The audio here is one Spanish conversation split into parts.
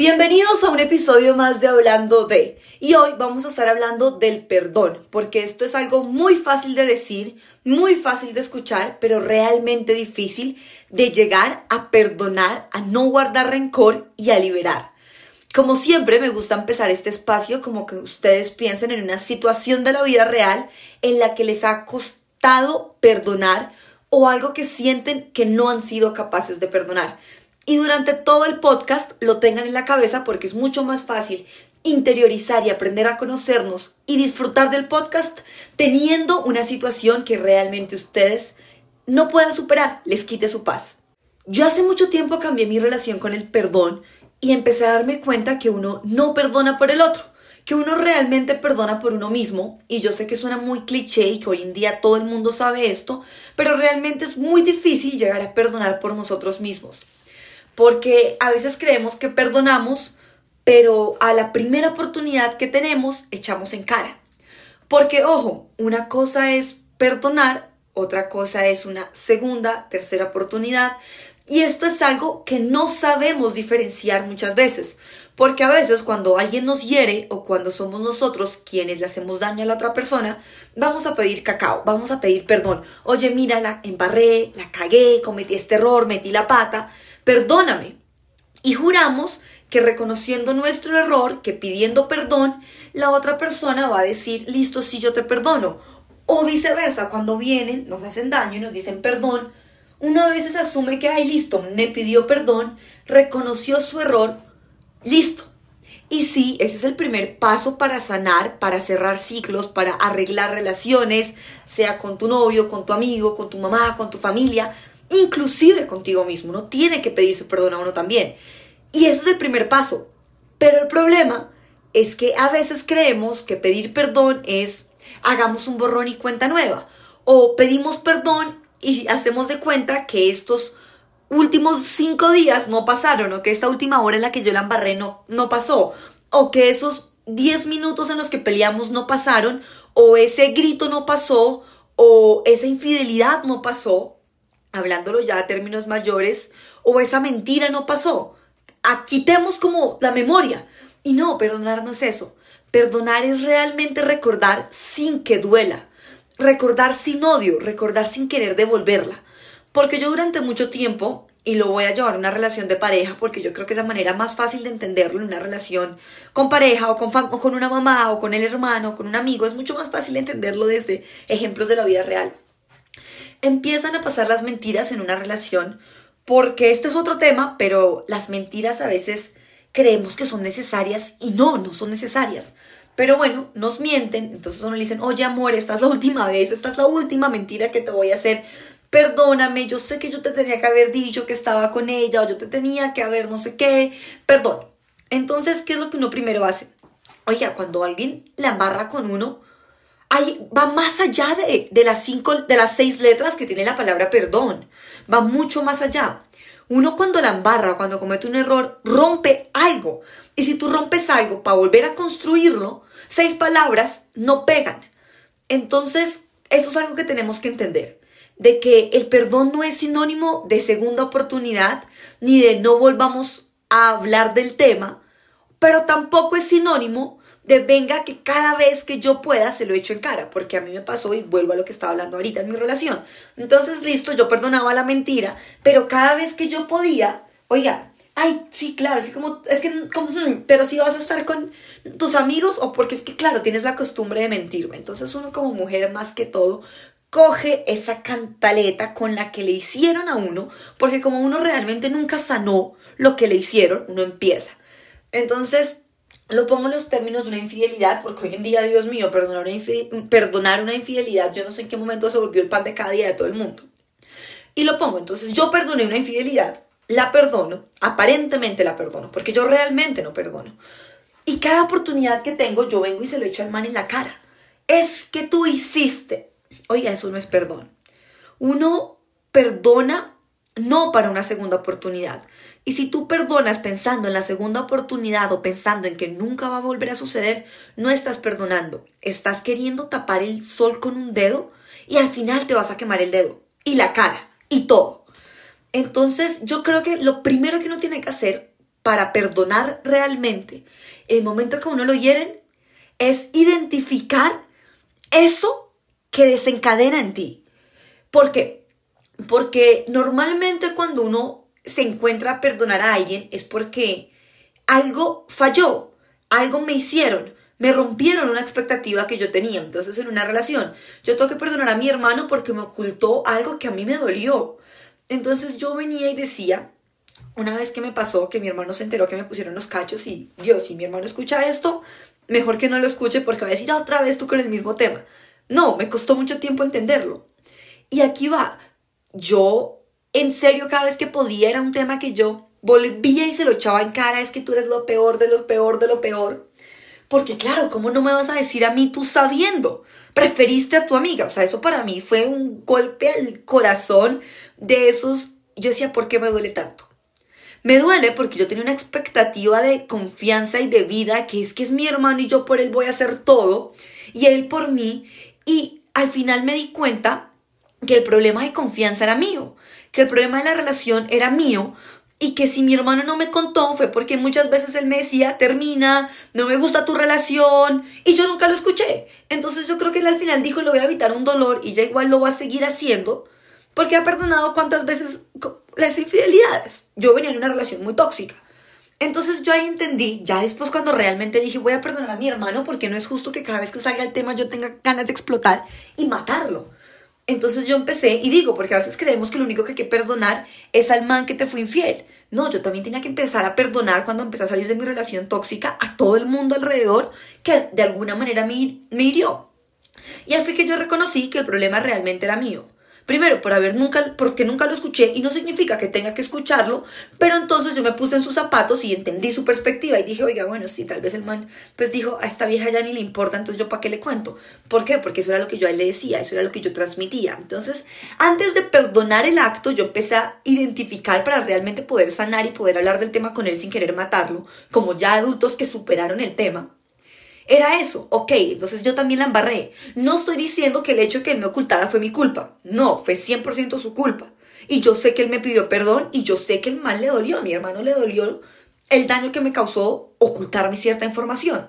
Bienvenidos a un episodio más de Hablando de. Y hoy vamos a estar hablando del perdón, porque esto es algo muy fácil de decir, muy fácil de escuchar, pero realmente difícil de llegar a perdonar, a no guardar rencor y a liberar. Como siempre, me gusta empezar este espacio como que ustedes piensen en una situación de la vida real en la que les ha costado perdonar o algo que sienten que no han sido capaces de perdonar y durante todo el podcast lo tengan en la cabeza porque es mucho más fácil interiorizar y aprender a conocernos y disfrutar del podcast teniendo una situación que realmente ustedes no puedan superar, les quite su paz. Yo hace mucho tiempo cambié mi relación con el perdón y empecé a darme cuenta que uno no perdona por el otro, que uno realmente perdona por uno mismo, y yo sé que suena muy cliché y que hoy en día todo el mundo sabe esto, pero realmente es muy difícil llegar a perdonar por nosotros mismos porque a veces creemos que perdonamos, pero a la primera oportunidad que tenemos echamos en cara. Porque, ojo, una cosa es perdonar, otra cosa es una segunda, tercera oportunidad, y esto es algo que no sabemos diferenciar muchas veces, porque a veces cuando alguien nos hiere o cuando somos nosotros quienes le hacemos daño a la otra persona, vamos a pedir cacao, vamos a pedir perdón. Oye, mira, la embarré, la cagué, cometí este error, metí la pata perdóname. Y juramos que reconociendo nuestro error, que pidiendo perdón, la otra persona va a decir, listo, sí, yo te perdono. O viceversa, cuando vienen, nos hacen daño y nos dicen perdón, uno a veces asume que, ay, listo, me pidió perdón, reconoció su error, listo. Y sí, ese es el primer paso para sanar, para cerrar ciclos, para arreglar relaciones, sea con tu novio, con tu amigo, con tu mamá, con tu familia, inclusive contigo mismo. Uno tiene que pedirse perdón a uno también. Y ese es el primer paso. Pero el problema es que a veces creemos que pedir perdón es hagamos un borrón y cuenta nueva. O pedimos perdón y hacemos de cuenta que estos últimos cinco días no pasaron, o que esta última hora en la que yo la embarré no, no pasó, o que esos diez minutos en los que peleamos no pasaron, o ese grito no pasó, o esa infidelidad no pasó, hablándolo ya a términos mayores, o esa mentira no pasó. Quitemos como la memoria. Y no, perdonar no es eso. Perdonar es realmente recordar sin que duela. Recordar sin odio, recordar sin querer devolverla. Porque yo durante mucho tiempo, y lo voy a llevar a una relación de pareja, porque yo creo que es la manera más fácil de entenderlo en una relación con pareja o con, o con una mamá o con el hermano o con un amigo, es mucho más fácil entenderlo desde ejemplos de la vida real empiezan a pasar las mentiras en una relación, porque este es otro tema, pero las mentiras a veces creemos que son necesarias y no, no son necesarias. Pero bueno, nos mienten, entonces uno le dicen, oye amor, esta es la última vez, esta es la última mentira que te voy a hacer. Perdóname, yo sé que yo te tenía que haber dicho que estaba con ella o yo te tenía que haber no sé qué. Perdón. Entonces, ¿qué es lo que uno primero hace? Oiga, cuando alguien la embarra con uno, va más allá de, de, las cinco, de las seis letras que tiene la palabra perdón. Va mucho más allá. Uno cuando la embarra, cuando comete un error, rompe algo. Y si tú rompes algo para volver a construirlo, seis palabras no pegan. Entonces, eso es algo que tenemos que entender. De que el perdón no es sinónimo de segunda oportunidad, ni de no volvamos a hablar del tema, pero tampoco es sinónimo de venga que cada vez que yo pueda se lo echo en cara, porque a mí me pasó y vuelvo a lo que estaba hablando ahorita en mi relación. Entonces, listo, yo perdonaba la mentira, pero cada vez que yo podía, oiga, ay, sí, claro, es que como, es que, hmm, pero si vas a estar con tus amigos o porque es que, claro, tienes la costumbre de mentirme. Entonces uno como mujer más que todo coge esa cantaleta con la que le hicieron a uno, porque como uno realmente nunca sanó lo que le hicieron, uno empieza. Entonces, lo pongo en los términos de una infidelidad, porque hoy en día, Dios mío, perdonar una, perdonar una infidelidad, yo no sé en qué momento se volvió el pan de cada día de todo el mundo. Y lo pongo, entonces yo perdoné una infidelidad, la perdono, aparentemente la perdono, porque yo realmente no perdono. Y cada oportunidad que tengo, yo vengo y se lo echo al man en la cara. Es que tú hiciste. Oiga, eso no es perdón. Uno perdona no para una segunda oportunidad, y si tú perdonas pensando en la segunda oportunidad o pensando en que nunca va a volver a suceder, no estás perdonando. Estás queriendo tapar el sol con un dedo y al final te vas a quemar el dedo y la cara y todo. Entonces yo creo que lo primero que uno tiene que hacer para perdonar realmente, en el momento que uno lo hieren, es identificar eso que desencadena en ti. ¿Por qué? Porque normalmente cuando uno se encuentra a perdonar a alguien es porque algo falló, algo me hicieron, me rompieron una expectativa que yo tenía. Entonces, en una relación, yo tengo que perdonar a mi hermano porque me ocultó algo que a mí me dolió. Entonces, yo venía y decía, una vez que me pasó que mi hermano se enteró que me pusieron los cachos y Dios, si mi hermano escucha esto, mejor que no lo escuche porque va a decir otra vez tú con el mismo tema. No, me costó mucho tiempo entenderlo. Y aquí va, yo en serio cada vez que podía era un tema que yo volvía y se lo echaba en cara, es que tú eres lo peor de lo peor de lo peor. Porque claro, ¿cómo no me vas a decir a mí tú sabiendo? Preferiste a tu amiga. O sea, eso para mí fue un golpe al corazón de esos. Yo decía, ¿por qué me duele tanto? Me duele porque yo tenía una expectativa de confianza y de vida, que es que es mi hermano y yo por él voy a hacer todo, y él por mí. Y al final me di cuenta que el problema de confianza era mío, que el problema de la relación era mío, y que si mi hermano no me contó fue porque muchas veces él me decía, termina, no me gusta tu relación, y yo nunca lo escuché. Entonces yo creo que él al final dijo, lo voy a evitar un dolor y ya igual lo va a seguir haciendo, porque ha perdonado cuántas veces las infidelidades. Yo venía en una relación muy tóxica. Entonces yo ahí entendí, ya después cuando realmente dije voy a perdonar a mi hermano porque no es justo que cada vez que salga el tema yo tenga ganas de explotar y matarlo. Entonces yo empecé, y digo, porque a veces creemos que lo único que hay que perdonar es al man que te fue infiel. No, yo también tenía que empezar a perdonar cuando empecé a salir de mi relación tóxica a todo el mundo alrededor que de alguna manera me, hirió. Y así que yo reconocí que el problema realmente era mío. Primero, por haber nunca, porque nunca lo escuché y no significa que tenga que escucharlo, pero entonces yo me puse en sus zapatos y entendí su perspectiva y dije, oiga, bueno, sí, tal vez el man, pues dijo, a esta vieja ya ni le importa, entonces yo para qué le cuento. ¿Por qué? Porque eso era lo que yo a él le decía, eso era lo que yo transmitía. Entonces, antes de perdonar el acto, yo empecé a identificar para realmente poder sanar y poder hablar del tema con él sin querer matarlo, como ya adultos que superaron el tema era eso, ok, entonces yo también la embarré. No estoy diciendo que el hecho de que él me ocultara fue mi culpa, no, fue 100% su culpa. Y yo sé que él me pidió perdón y yo sé que el mal le dolió, a mi hermano le dolió el daño que me causó ocultarme cierta información.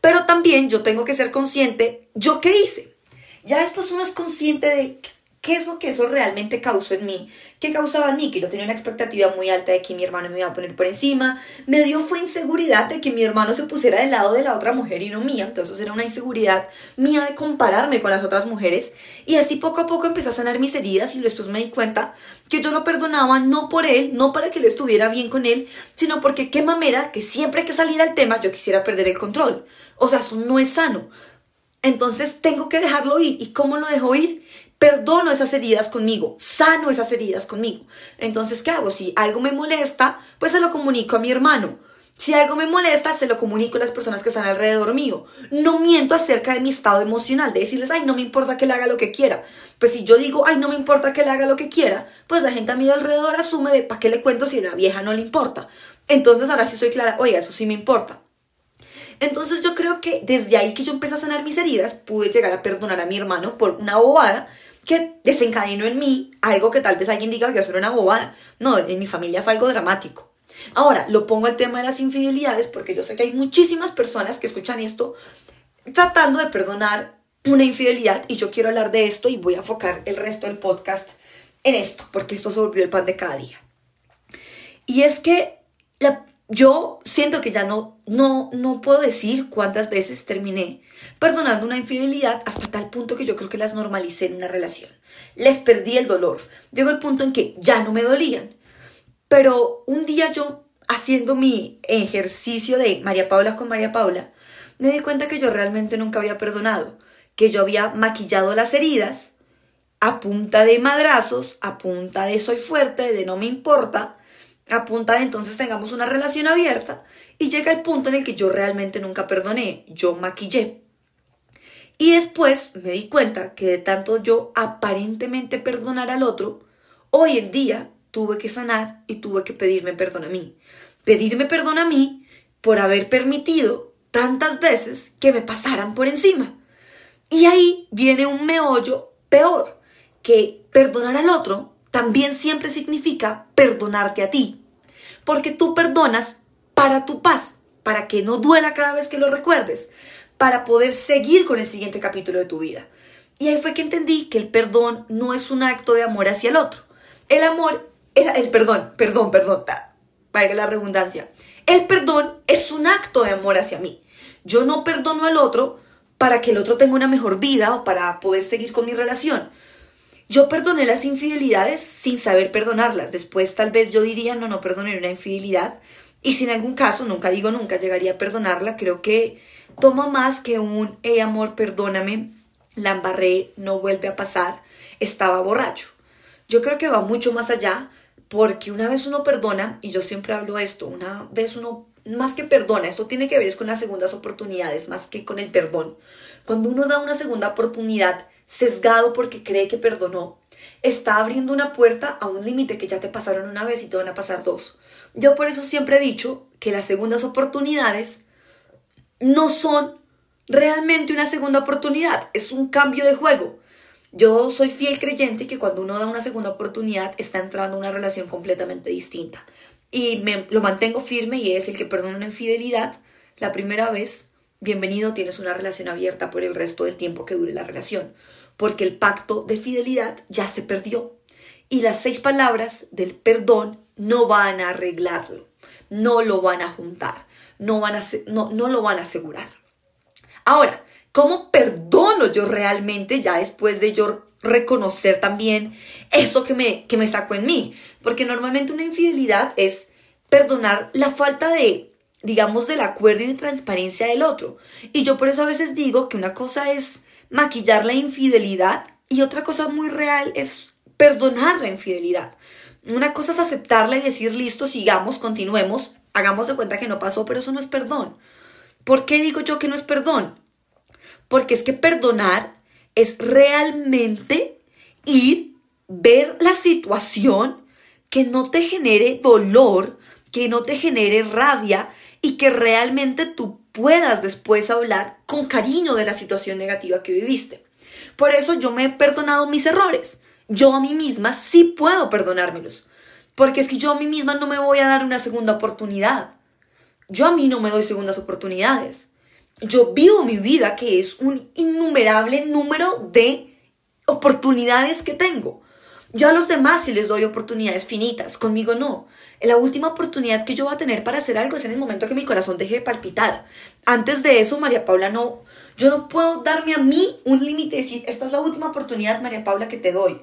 Pero también yo tengo que ser consciente, ¿yo qué hice? Ya después uno es consciente de ¿Qué es lo que eso realmente causó en mí? ¿Qué causaba? Que yo tenía una expectativa muy alta de que mi hermano me iba a poner por encima. Me dio fue inseguridad de que mi hermano se pusiera del lado de la otra mujer y no mía. Entonces era una inseguridad mía de compararme con las otras mujeres. Y así poco a poco empecé a sanar mis heridas y después me di cuenta que yo lo perdonaba no por él, no para que le estuviera bien con él, sino porque qué mamera que siempre que saliera el tema yo quisiera perder el control. O sea, eso no es sano. Entonces tengo que dejarlo ir. ¿Y cómo lo dejo ir? Perdono esas heridas conmigo, sano esas heridas conmigo. Entonces, ¿qué hago? Si algo me molesta, pues se lo comunico a mi hermano. Si algo me molesta, se lo comunico a las personas que están alrededor mío. No miento acerca de mi estado emocional, de decirles, ay, no me importa que él haga lo que quiera. Pues si yo digo, ay, no me importa que él haga lo que quiera, pues la gente a mi alrededor asume de, ¿para qué le cuento si a la vieja no le importa? Entonces ahora sí soy clara, oye, eso sí me importa. Entonces yo creo que desde ahí que yo empecé a sanar mis heridas, pude llegar a perdonar a mi hermano por una bobada que desencadenó en mí algo que tal vez alguien diga que eso era una bobada. No, en mi familia fue algo dramático. Ahora, lo pongo al tema de las infidelidades porque yo sé que hay muchísimas personas que escuchan esto tratando de perdonar una infidelidad y yo quiero hablar de esto y voy a enfocar el resto del podcast en esto porque esto se volvió el pan de cada día. Y es que yo siento que ya no, no, no puedo decir cuántas veces terminé perdonando una infidelidad hasta tal punto que yo creo que las normalicé en una relación. Les perdí el dolor. Llegó el punto en que ya no me dolían. Pero un día yo, haciendo mi ejercicio de María Paula con María Paula, me di cuenta que yo realmente nunca había perdonado, que yo había maquillado las heridas a punta de madrazos, a punta de soy fuerte, de no me importa, a punta de entonces tengamos una relación abierta y llega el punto en el que yo realmente nunca perdoné, yo maquillé. Y después me di cuenta que de tanto yo aparentemente perdonar al otro, hoy en día tuve que sanar y tuve que pedirme perdón a mí. Pedirme perdón a mí por haber permitido tantas veces que me pasaran por encima. Y ahí viene un meollo peor, que perdonar al otro también siempre significa perdonarte a ti. Porque tú perdonas para tu paz, para que no duela cada vez que lo recuerdes, para poder seguir con el siguiente capítulo de tu vida. Y ahí fue que entendí que el perdón no es un acto de amor hacia el otro. El amor, el, el perdón, perdón, perdón, valga la redundancia. El perdón es un acto de amor hacia mí. Yo no perdono al otro para que el otro tenga una mejor vida o para poder seguir con mi relación. Yo perdoné las infidelidades sin saber perdonarlas. Después tal vez yo diría, no, no perdoné una infidelidad. Y si en algún caso, nunca digo nunca, llegaría a perdonarla, creo que toma más que un, hey amor, perdóname, la embarré, no vuelve a pasar, estaba borracho. Yo creo que va mucho más allá porque una vez uno perdona, y yo siempre hablo esto, una vez uno más que perdona, esto tiene que ver es con las segundas oportunidades, más que con el perdón. Cuando uno da una segunda oportunidad sesgado porque cree que perdonó, está abriendo una puerta a un límite que ya te pasaron una vez y te van a pasar dos. Yo por eso siempre he dicho que las segundas oportunidades no son realmente una segunda oportunidad, es un cambio de juego. Yo soy fiel creyente que cuando uno da una segunda oportunidad está entrando a una relación completamente distinta. Y me, lo mantengo firme y es el que perdona una infidelidad la primera vez, bienvenido, tienes una relación abierta por el resto del tiempo que dure la relación, porque el pacto de fidelidad ya se perdió. Y las seis palabras del perdón no van a arreglarlo, no lo van a juntar, no, van a, no, no lo van a asegurar. Ahora, ¿cómo perdono yo realmente ya después de yo reconocer también eso que me, que me sacó en mí? Porque normalmente una infidelidad es perdonar la falta de, digamos, del acuerdo y de transparencia del otro. Y yo por eso a veces digo que una cosa es maquillar la infidelidad y otra cosa muy real es perdonar la infidelidad. Una cosa es aceptarla y decir, listo, sigamos, continuemos, hagamos de cuenta que no pasó, pero eso no es perdón. ¿Por qué digo yo que no es perdón? Porque es que perdonar es realmente ir, ver la situación que no te genere dolor, que no te genere rabia y que realmente tú puedas después hablar con cariño de la situación negativa que viviste. Por eso yo me he perdonado mis errores. Yo a mí misma sí puedo perdonármelos. Porque es que yo a mí misma no me voy a dar una segunda oportunidad. Yo a mí no me doy segundas oportunidades. Yo vivo mi vida que es un innumerable número de oportunidades que tengo. Yo a los demás sí les doy oportunidades finitas, conmigo no. La última oportunidad que yo voy a tener para hacer algo es en el momento que mi corazón deje de palpitar. Antes de eso, María Paula, no, yo no puedo darme a mí un límite y decir, esta es la última oportunidad, María Paula, que te doy.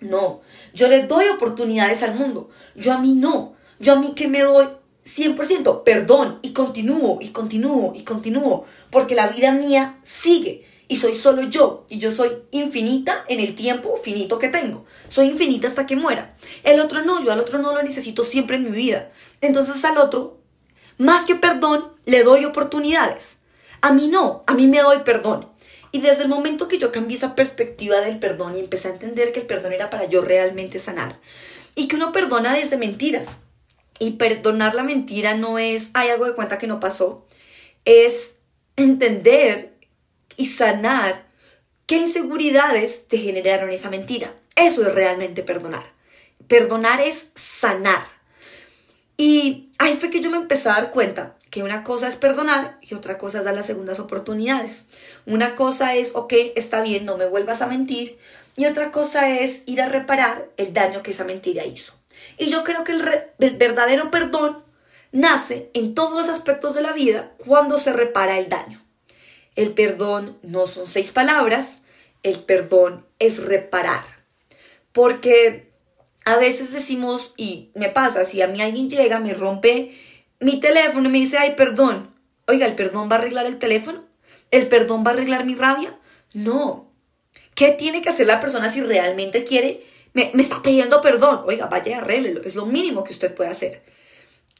No, yo le doy oportunidades al mundo. Yo a mí no. Yo a mí que me doy 100% perdón y continúo y continúo y continúo, porque la vida mía sigue y soy solo yo y yo soy infinita en el tiempo finito que tengo. Soy infinita hasta que muera. El otro no, yo al otro no lo necesito siempre en mi vida. Entonces al otro, más que perdón, le doy oportunidades. A mí no, a mí me doy perdón. Y desde el momento que yo cambié esa perspectiva del perdón y empecé a entender que el perdón era para yo realmente sanar y que uno perdona desde mentiras, y perdonar la mentira no es, hay algo de cuenta que no pasó, es entender y sanar qué inseguridades te generaron esa mentira. Eso es realmente perdonar. Perdonar es sanar. Y ahí fue que yo me empecé a dar cuenta que una cosa es perdonar y otra cosa es dar las segundas oportunidades. Una cosa es, ok, está bien, no me vuelvas a mentir. Y otra cosa es ir a reparar el daño que esa mentira hizo. Y yo creo que el, verdadero perdón nace en todos los aspectos de la vida cuando se repara el daño. El perdón no son seis palabras, el perdón es reparar. Porque a veces decimos, y me pasa, si a mí alguien llega, me rompe mi teléfono y me dice, ay, perdón. Oiga, ¿el perdón va a arreglar el teléfono? ¿El perdón va a arreglar mi rabia? No. ¿Qué tiene que hacer la persona si realmente quiere me, está pidiendo perdón. Oiga, vaya y arréglelo. Es lo mínimo que usted puede hacer.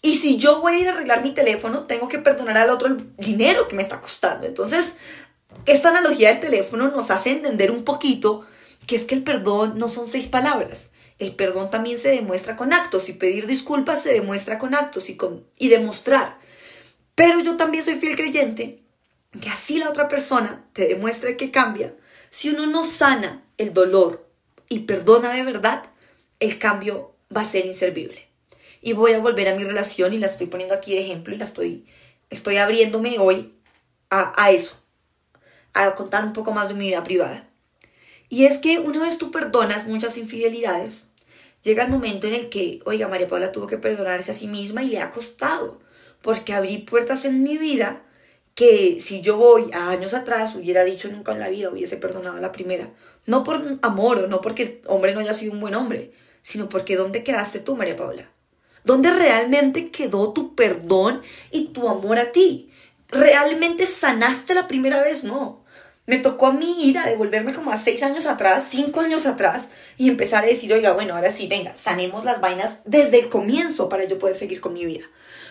Y si yo voy a ir a arreglar mi teléfono, tengo que perdonar al otro el dinero que me está costando. Entonces, esta analogía del teléfono nos hace entender un poquito que es que el perdón no son seis palabras. El perdón también se demuestra con actos y pedir disculpas se demuestra con actos y, con, y demostrar. Pero yo también soy fiel creyente que así la otra persona te demuestre que cambia. Si uno no sana el dolor y perdona de verdad, el cambio va a ser inservible. y voy a volver a mi relación y la estoy poniendo aquí de ejemplo y la estoy, estoy abriéndome hoy a, a eso, a contar un poco más de mi vida privada. Y es que una vez tú perdonas muchas infidelidades, llega el momento en el que, oiga, María Paula tuvo que perdonarse a sí misma y le ha costado, porque abrí puertas en mi vida que si yo voy a años atrás hubiera dicho nunca en la vida, hubiese perdonado a la primera. No por amor o no porque el hombre no haya sido un buen hombre, sino porque ¿dónde quedaste tú, María Paula? ¿Dónde realmente quedó tu perdón y tu amor a ti? ¿Realmente sanaste la primera vez? No. Me tocó a mí ir a devolverme como a seis años atrás, cinco años atrás, y empezar a decir, oiga, bueno, ahora sí, venga, sanemos las vainas desde el comienzo para yo poder seguir con mi vida.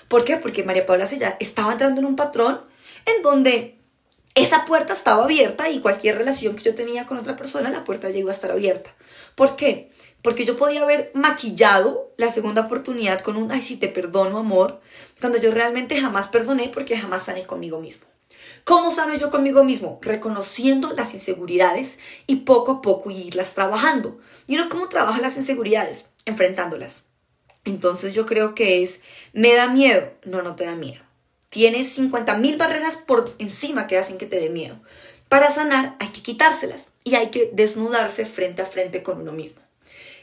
¿Por qué? Porque María Paula se ya estaba entrando en un patrón en donde esa puerta estaba abierta y cualquier relación que yo tenía con otra persona, la puerta llegó a estar abierta. ¿Por qué? Porque yo podía haber maquillado la segunda oportunidad con un, ay, sí, te perdono, amor, cuando yo realmente jamás perdoné porque jamás sané conmigo mismo. ¿Cómo sano yo conmigo mismo? Reconociendo las inseguridades y poco a poco irlas trabajando. ¿Y no cómo trabajo las inseguridades? Enfrentándolas. Entonces yo creo que es, me da miedo. No, no te da miedo. Tienes 50.000 barreras por encima que hacen que te dé miedo. Para sanar hay que quitárselas y hay que desnudarse frente a frente con uno mismo.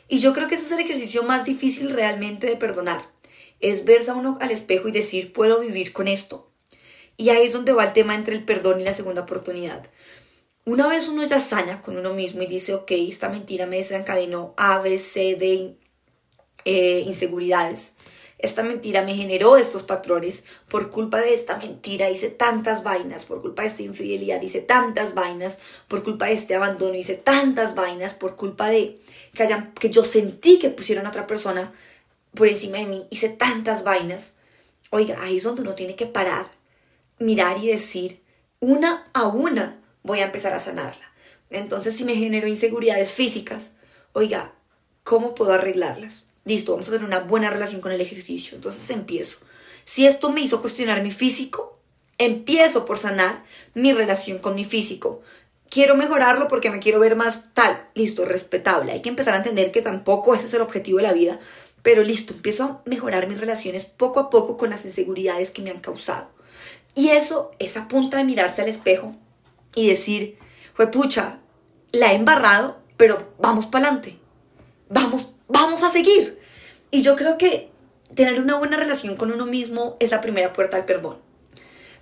Y yo creo que ese es el ejercicio más difícil realmente de perdonar. Es verse a uno al espejo y decir, puedo vivir con esto y ahí es donde va el tema entre el perdón y la segunda oportunidad. Una vez uno ya saña con uno mismo y dice, ok, esta mentira me desencadenó A, B, C, D eh, inseguridades. Esta mentira me generó estos patrones. Por culpa de esta mentira hice tantas vainas. Por culpa de esta infidelidad hice tantas vainas. Por culpa de este abandono hice tantas vainas. Por culpa de que, hayan, que yo sentí que pusieron a otra persona por encima de mí hice tantas vainas. Oiga, ahí es donde uno tiene que parar mirar y decir, una a una voy a empezar a sanarla. Entonces, si me genero inseguridades físicas, oiga, ¿cómo puedo arreglarlas? Listo, vamos a tener una buena relación con el ejercicio. Entonces empiezo. Si esto me hizo cuestionar mi físico, empiezo por sanar mi relación con mi físico. Quiero mejorarlo porque me quiero ver más tal. Listo, respetable. Hay que empezar a entender que tampoco ese es el objetivo de la vida. Pero listo, empiezo a mejorar mis relaciones poco a poco con las inseguridades que me han causado. Y eso es a punta de mirarse al espejo y decir, fue pucha, la he embarrado, pero vamos para adelante. Vamos, vamos a seguir. Y yo creo que tener una buena relación con uno mismo es la primera puerta al perdón.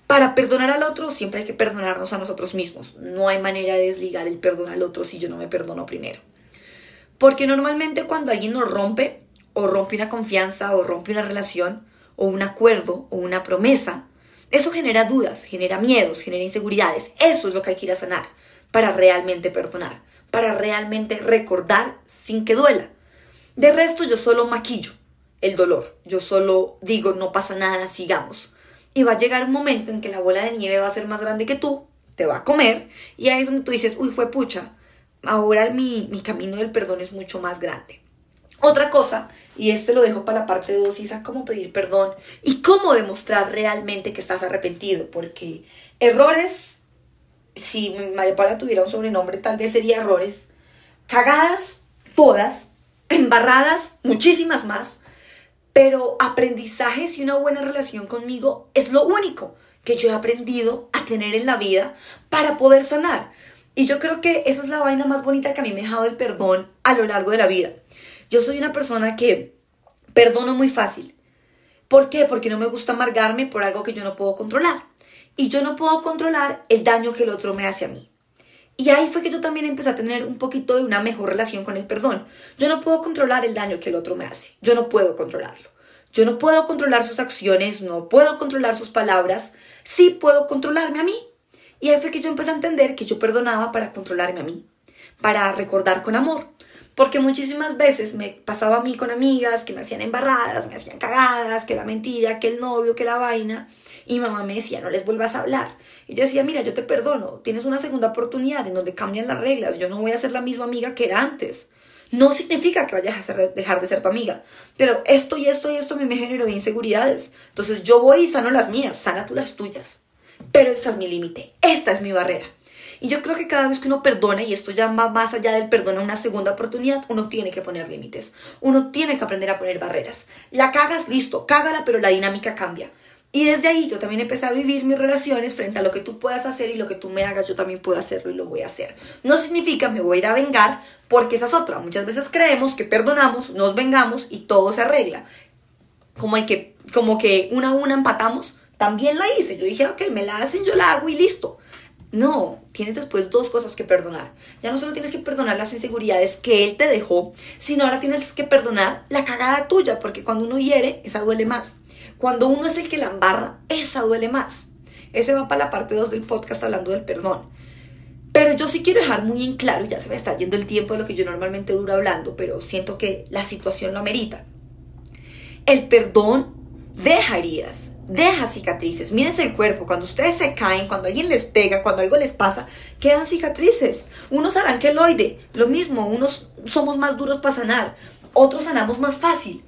Para perdonar al otro siempre hay que perdonarnos a nosotros mismos. No hay manera de desligar el perdón al otro si yo no me perdono primero. Porque normalmente cuando alguien nos rompe, o rompe una confianza, o rompe una relación, o un acuerdo, o una promesa, eso genera dudas, genera miedos, genera inseguridades. Eso es lo que hay que ir a sanar para realmente perdonar, para realmente recordar sin que duela. De resto yo solo maquillo el dolor, yo solo digo no pasa nada, sigamos. Y va a llegar un momento en que la bola de nieve va a ser más grande que tú, te va a comer, y ahí es donde tú dices, uy, fue pucha, ahora mi, mi camino del perdón es mucho más grande. Otra cosa, y este lo dejo para la parte 2, es cómo pedir perdón y cómo demostrar realmente que estás arrepentido, porque errores, si María Paula tuviera un sobrenombre, tal vez sería errores, cagadas, todas, embarradas, muchísimas más, pero aprendizajes y una buena relación conmigo es lo único que yo he aprendido a tener en la vida para poder sanar. Y yo creo que esa es la vaina más bonita que a mí me ha dejado el perdón a lo largo de la vida. Yo soy una persona que perdono muy fácil. ¿Por qué? Porque no me gusta amargarme por algo que yo no puedo controlar. Y yo no puedo controlar el daño que el otro me hace a mí. Y ahí fue que yo también empecé a tener un poquito de una mejor relación con el perdón. Yo no puedo controlar el daño que el otro me hace. Yo no puedo controlarlo. Yo no puedo controlar sus acciones, no puedo controlar sus palabras. Sí puedo controlarme a mí. Y ahí fue que yo empecé a entender que yo perdonaba para controlarme a mí, para recordar con amor. Porque muchísimas veces me pasaba a mí con amigas que me hacían embarradas, me hacían cagadas, que la mentira, que el novio, que la vaina. Y mamá me decía, no les vuelvas a hablar. Y yo decía, mira, yo te perdono, tienes una segunda oportunidad en donde cambian las reglas, yo no voy a ser la misma amiga que era antes. No significa que vayas a dejar de ser tu amiga, pero esto y esto y esto me, generó inseguridades. Entonces yo voy y sano las mías, sana tú las tuyas. Pero esta es mi límite, esta es mi barrera. Y yo creo que cada vez que uno perdona, y esto ya va más allá del perdón a una segunda oportunidad, uno tiene que poner límites. Uno tiene que aprender a poner barreras. La cagas, listo, cágala, pero la dinámica cambia. Y desde ahí yo también empecé a vivir mis relaciones frente a lo que tú puedas hacer y lo que tú me hagas, yo también puedo hacerlo y lo voy a hacer. No significa me voy a ir a vengar porque esa es otra. Muchas veces creemos que perdonamos, nos vengamos y todo se arregla. Como el que, como que una a una empatamos, también la hice. Yo dije, ok, me la hacen, yo la hago y listo. No, tienes después dos cosas que perdonar. Ya no solo tienes que perdonar las inseguridades que él te dejó, sino ahora tienes que perdonar la cagada tuya, porque cuando uno hiere, esa duele más. Cuando uno es el que la embarra, esa duele más. Ese va para la parte 2 del podcast hablando del perdón. Pero yo sí quiero dejar muy en claro, ya se me está yendo el tiempo de lo que yo normalmente duro hablando, pero siento que la situación lo amerita. El perdón deja deja cicatrices. Mírense el cuerpo, cuando ustedes se caen, cuando alguien les pega, cuando algo les pasa, quedan cicatrices. Unos harán queloide, lo mismo, unos somos más duros para sanar, otros sanamos más fácil.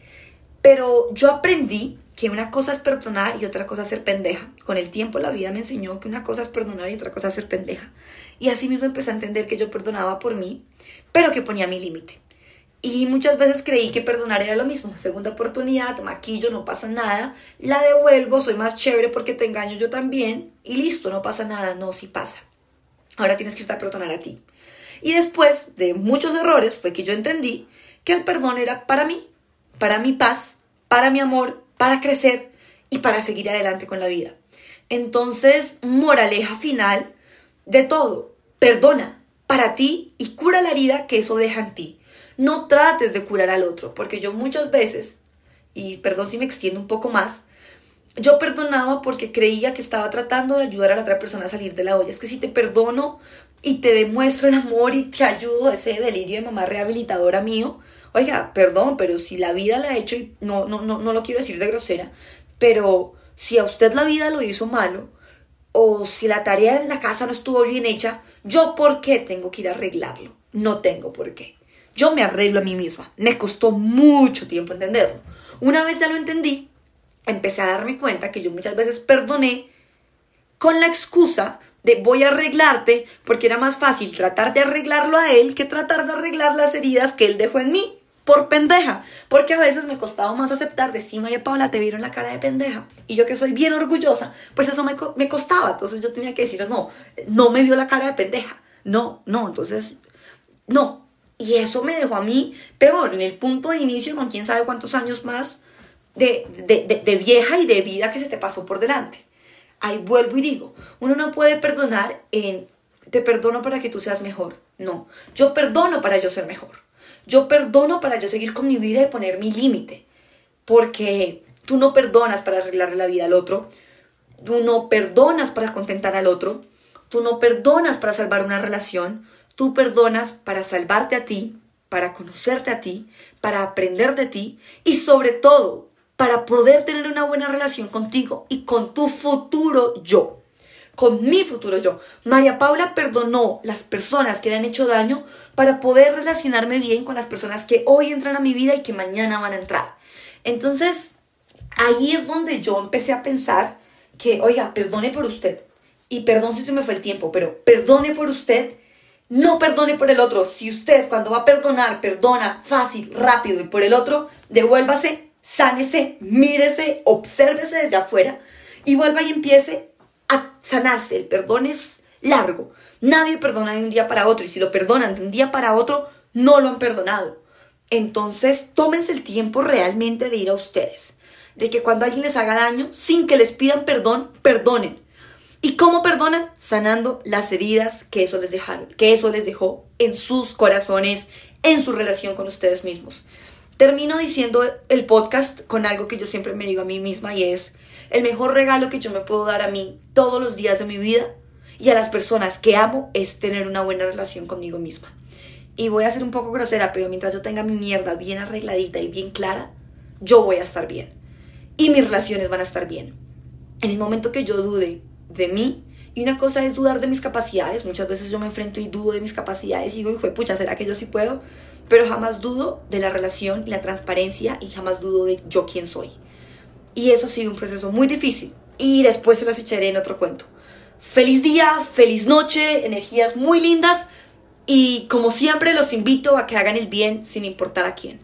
Pero yo aprendí que una cosa es perdonar y otra cosa es ser pendeja. Con el tiempo la vida me enseñó que una cosa es perdonar y otra cosa es ser pendeja. Y así mismo empecé a entender que yo perdonaba por mí, pero que ponía mi límite. Y muchas veces creí que perdonar era lo mismo. Segunda oportunidad, maquillo, no pasa nada. La devuelvo, soy más chévere porque te engaño yo también. Y listo, no pasa nada. No, sí pasa. Ahora tienes que estar a perdonar a ti. Y después de muchos errores fue que yo entendí que el perdón era para mí, para mi paz, para mi amor, para crecer y para seguir adelante con la vida. Entonces, moraleja final de todo, perdona para ti y cura la herida que eso deja en ti. No trates de curar al otro, porque yo muchas veces, y perdón si me extiendo un poco más, yo perdonaba porque creía que estaba tratando de ayudar a la otra persona a salir de la olla. Es que si te perdono y te demuestro el amor y te ayudo, ese delirio de mamá rehabilitadora mío, oiga, perdón, pero si la vida la ha hecho, y no, no, no, no lo quiero decir de grosera, pero si a usted la vida lo hizo malo, o si la tarea en la casa no estuvo bien hecha, yo por qué tengo que ir a arreglarlo? No tengo por qué. Yo me arreglo a mí misma. Me costó mucho tiempo entenderlo. Una vez ya lo entendí, empecé a darme cuenta que yo muchas veces perdoné con la excusa de voy a arreglarte porque era más fácil tratar de arreglarlo a él que tratar de arreglar las heridas que él dejó en mí. Por pendeja. Porque a veces me costaba más aceptar de sí, María Paula, te vieron la cara de pendeja. Y yo que soy bien orgullosa, pues eso me, me costaba. Entonces yo tenía que decir, no, no me vio la cara de pendeja. No, no, entonces, no, y eso me dejó a mí peor, en el punto de inicio con quién sabe cuántos años más de, de, vieja y de vida que se te pasó por delante. Ahí vuelvo y digo, uno no puede perdonar en te perdono para que tú seas mejor. No, yo perdono para yo ser mejor. Yo perdono para yo seguir con mi vida y poner mi límite. Porque tú no perdonas para arreglarle la vida al otro. Tú no perdonas para contentar al otro. Tú no perdonas para salvar una relación. Tú perdonas para salvarte a ti, para conocerte a ti, para aprender de ti y sobre todo para poder tener una buena relación contigo y con tu futuro yo. Con mi futuro yo. María Paula perdonó las personas que le han hecho daño para poder relacionarme bien con las personas que hoy entran a mi vida y que mañana van a entrar. Entonces, ahí es donde yo empecé a pensar que, oiga, perdone por usted. Y perdón si se me fue el tiempo, pero perdone por usted no perdone por el otro. Si usted cuando va a perdonar, perdona fácil, rápido y por el otro, devuélvase, sánese, mírese, obsérvese desde afuera y vuelva y empiece a sanarse. El perdón es largo. Nadie perdona de un día para otro y si lo perdonan de un día para otro, no lo han perdonado. Entonces, tómense el tiempo realmente de ir a ustedes. De que cuando alguien les haga daño, sin que les pidan perdón, perdonen. ¿Y cómo perdonan? Sanando las heridas que eso les dejaron, que eso les dejó en sus corazones, en su relación con ustedes mismos. Termino diciendo el podcast con algo que yo siempre me digo a mí misma y es el mejor regalo que yo me puedo dar a mí todos los días de mi vida y a las personas que amo es tener una buena relación conmigo misma. Y voy a ser un poco grosera, pero mientras yo tenga mi mierda bien arregladita y bien clara, yo voy a estar bien. Y mis relaciones van a estar bien. En el momento que yo dude de mí. Y una cosa es dudar de mis capacidades. Muchas veces yo me enfrento y dudo de mis capacidades y digo, hijo pucha, ¿será que yo sí puedo? Pero jamás dudo de la relación y la transparencia y jamás dudo de yo quién soy. Y eso ha sido un proceso muy difícil. Y después se las echaré en otro cuento. Feliz día, feliz noche, energías muy lindas y como siempre los invito a que hagan el bien sin importar a quién.